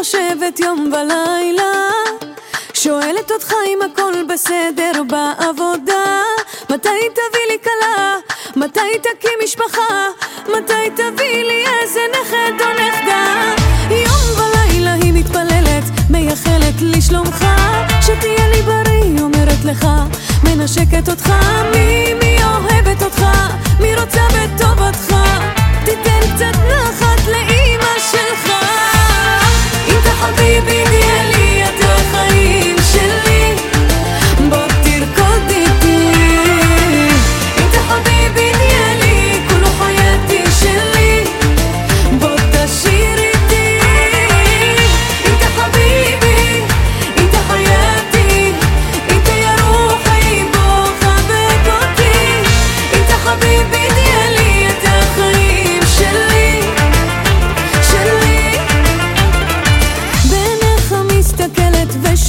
חושבת יום ולילה שואלת אותך אם הכל בסדר בעבודה מתי תביא לי כלה? מתי תקים משפחה? מתי תביא לי איזה נכד או נכדה? יום ולילה היא מתפללת, מייחלת לשלומך שתהיה לי בריא, אומרת לך, מנשקת אותך ממך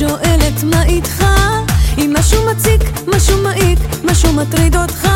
ושואלת מה איתך? אם משהו מציק, משהו מעיק, משהו מטריד אותך